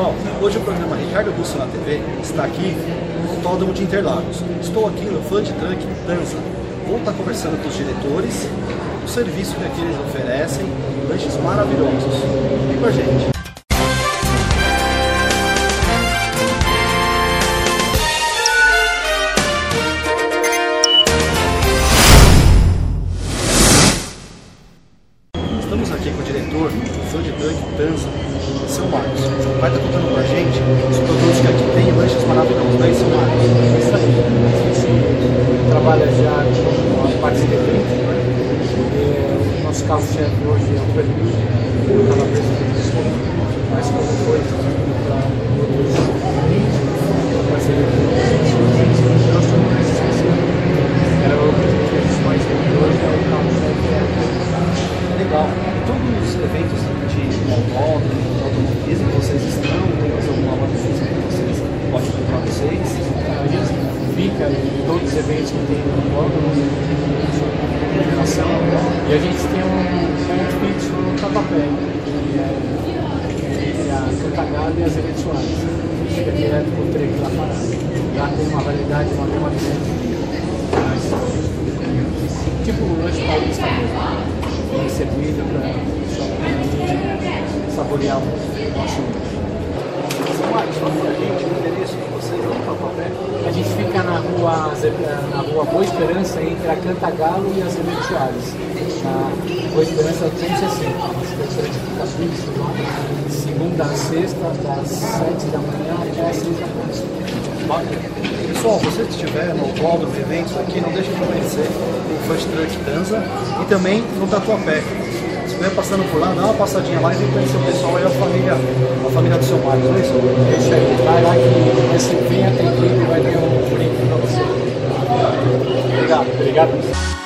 pessoal, hoje o programa Ricardo Russo na TV está aqui no Autódromo de Interlagos. Estou aqui no Fund Truck Danza. Vou estar conversando com os diretores, o serviço que aqui eles oferecem, lanches maravilhosos. Vem com a gente. Do Fund Truck Danza, seu Marcos. Vai estar contando pra gente os produtos que aqui tem lanches maravilhosos, é isso, Marcos? Isso aí. A trabalha já com a parte de evento. Né? O nosso carro-chefe hoje é o pernil, o calabresa de pessoa, mas como foi para outros parceiros nós estamos nesse especial. Era o que a gente mais vende hoje, é o carro-chefe é a Legal. E todos os eventos de autódromo, de automobilismo que vocês estão, tem mais alguma física que vocês podem encontrar vocês? A gente fica em todos os eventos que tem no comunicação, e a gente tem um ponto fixo no Tatuapé, que é entre a Cantagalo e as Soares. Fica direto o trecho lá parado. Lá tem uma variedade, uma gama de tipo o lanche paulista mesmo. Bem servido para saborear o nosso Seu Marcos, fala pra gente o endereço de vocês lá no Tatuapé. A gente fica na rua, na rua Boa Esperança, entre a Cantagalo e a Azevedo Soares. Na Boa Esperança 260. Uma cidade que fica segunda a sexta, das 7 da manhã até as 6 da tarde. Pessoal, você que estiver no autódromo, eventos aqui, não deixe de conhecer o Fast Truck Danza e também no Tatuapé. Se estiver passando por lá, dá uma passadinha lá e vem conhecer o pessoal aí, a família, a família do seu Marcos, não é isso? Isso aí, vai lá que vai ser bem atendido e vai ter um brinde para você. Obrigado. Obrigado.